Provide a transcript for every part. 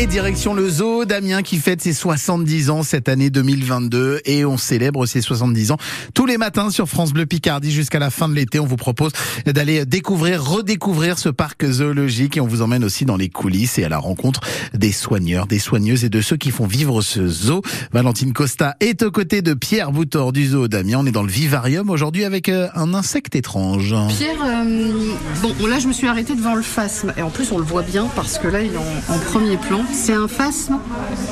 Et direction le zoo Damien qui fête ses 70 ans cette année 2022 et on célèbre ses 70 ans tous les matins sur France Bleu Picardie jusqu'à la fin de l'été. On vous propose d'aller découvrir, redécouvrir ce parc zoologique et on vous emmène aussi dans les coulisses et à la rencontre des soigneurs, des soigneuses et de ceux qui font vivre ce zoo. Valentine Costa est aux côtés de Pierre Boutor du zoo Damien. On est dans le vivarium aujourd'hui avec euh, un insecte étrange. Pierre, euh, bon là je me suis arrêtée devant le phasme et en plus on le voit bien parce que là il est en, en premier plan. C'est un phasme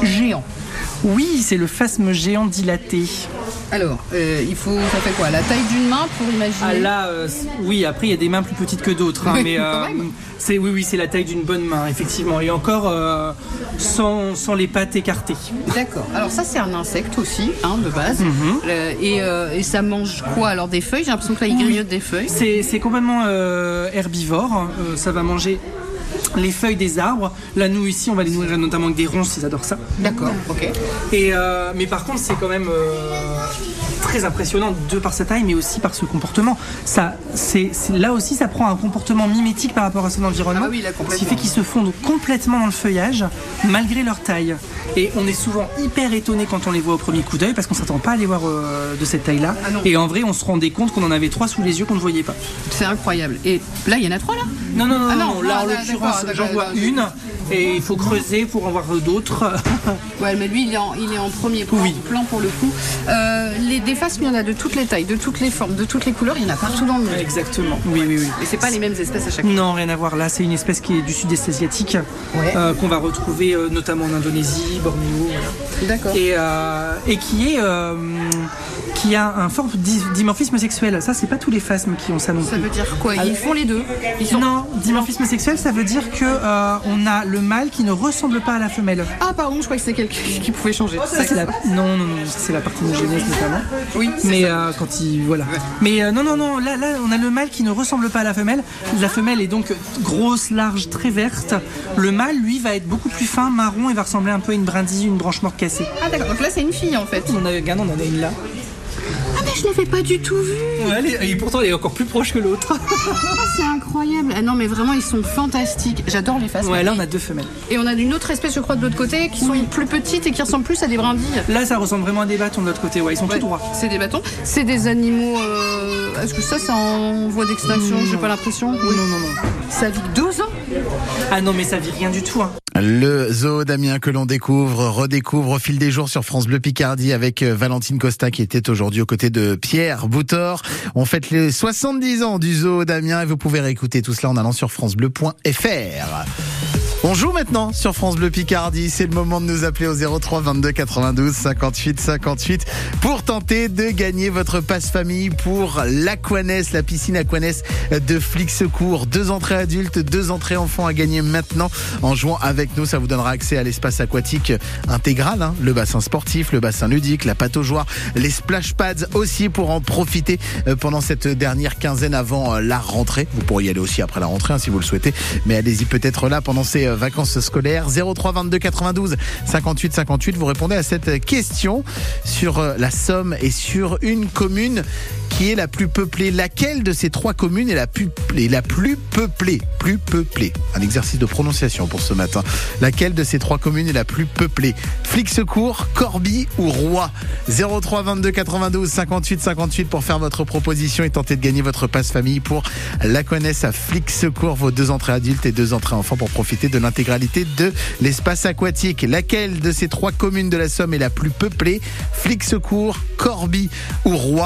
géant. Oui, c'est le phasme géant dilaté. Alors, euh, il faut, ça fait quoi La taille d'une main pour imaginer Ah là, euh, oui, après il y a des mains plus petites que d'autres, hein, Oui, mais même. c'est oui, oui, c'est la taille d'une bonne main, effectivement, et encore euh, sans, sans les pattes écartées. D'accord. Alors ça c'est un insecte aussi, hein, de base. Mhm. Euh, et, euh, et ça mange quoi Alors des feuilles? J'ai l'impression que là il grignote des feuilles. C'est c'est complètement euh, herbivore, euh, ça va manger les feuilles des arbres. Là, nous ici, on va les nourrir notamment avec des ronces, ils adorent ça. D'accord. Ok. Et euh, mais par contre, c'est quand même euh, très impressionnant de par sa taille, mais aussi par ce comportement. Ça, c'est là aussi, ça prend un comportement mimétique par rapport à son environnement, Ah oui, là, ce qui fait qu'ils se fondent complètement dans le feuillage, malgré leur taille. Et on est souvent hyper étonné quand on les voit au premier coup d'œil, parce qu'on s'attend pas à les voir euh, de cette taille-là. Ah non. Et en vrai, on se rendait compte qu'on en avait trois sous les yeux qu'on ne voyait pas. C'est incroyable. Et là il y en a trois là? Non, non, non, Ah non, non, là ah, en l'occurrence, j'en vois une, et il faut creuser pour en voir d'autres. Ouais, mais lui il est en, il est en premier plan, Oui. plan pour le coup. Euh, les des phasmes, il y en a de toutes les tailles, de toutes les formes, de toutes les couleurs. Il y en a partout dans le monde. Exactement, oui, oui, oui. Et c'est pas les mêmes espèces à chaque fois. Non, rien à voir. Là, c'est une espèce qui est du sud-est asiatique, Ouais. euh, qu'on va retrouver euh, notamment en Indonésie, Bornéo, voilà. D'accord. et, et qui est qui a un fort di- dimorphisme sexuel. Ça, c'est pas tous les phasmes qui ont ça non Ça plus. veut dire quoi? Ils font les deux? Ils sont... Non, dimorphisme sexuel, ça veut dire que on a le mâle qui ne ressemble pas à la femelle. Ah pardon, je crois que c'est quelqu'un qui pouvait changer. Ça, c'est la... Non, non, non, ça, c'est la partenogénèse notamment. Oui, Mais euh, quand il voilà. Mais euh, non non non, là là on a le mâle qui ne ressemble pas à la femelle. La femelle est donc grosse, large, très verte. Le mâle lui va être beaucoup plus fin, marron et va ressembler un peu à une brindille, une branche morte cassée. Ah d'accord, donc là c'est une fille en fait. On en a regarde, on en a une là. Ah mais je l'avais pas du tout vu. et pourtant elle est encore plus proche que l'autre. Ah c'est incroyable. Ah non mais vraiment ils sont fantastiques. J'adore les phasmes. Ouais, là on a deux femelles. Et on a une autre espèce je crois de l'autre côté qui sont plus petites et qui ressemblent plus à des brindilles. Là ça ressemble vraiment à des bâtons de l'autre côté. Ouais, ils sont Ouais, tout droits. C'est des bâtons. C'est des animaux. euh, Est-ce que ça c'est en voie d'extinction? J'ai pas l'impression. Oui. Non non non. Ça vit deux ans? Ah non mais ça vit rien du tout. Hein. Le zoo Damien que l'on découvre, redécouvre au fil des jours sur France Bleu Picardie avec euh, Valentine Costa qui était aujourd'hui aux côtés de Pierre Boutor. On fête les 70 ans du zoo Damien et vous pouvez réécouter tout cela en allant sur francebleu.fr. On joue maintenant sur France Bleu Picardie. C'est le moment de nous appeler au 03 22 92 58 58 pour tenter de gagner votre passe famille pour l'Aquanès, la piscine Aquanès de Flic Secours. Deux entrées adultes, deux entrées enfants à gagner maintenant en jouant avec nous. Ça vous donnera accès à l'espace aquatique intégral, hein. le bassin sportif, le bassin ludique, la pataugeoire, les splash pads aussi pour en profiter euh, pendant cette dernière quinzaine avant euh, la rentrée. Vous pourriez y aller aussi après la rentrée hein, si vous le souhaitez, mais allez-y peut-être là pendant ces euh, vacances scolaires. 03 22 92 58 58. Vous répondez à cette question sur euh, la Somme et sur une commune qui est la plus peuplée. Laquelle de ces trois communes est la plus, peuplée? Plus peuplée. Un exercice de prononciation pour ce matin. Laquelle de ces trois communes est la plus peuplée? Flic Secours, Corby ou Roi 03 22 92 58 58 pour faire votre proposition et tenter de gagner votre passe famille pour la connaisse à Flic Secours, vos deux entrées adultes et deux entrées enfants pour profiter de l'intégralité de l'espace aquatique. Laquelle de ces trois communes de la Somme est la plus peuplée? Flic Secours, Corby ou Roi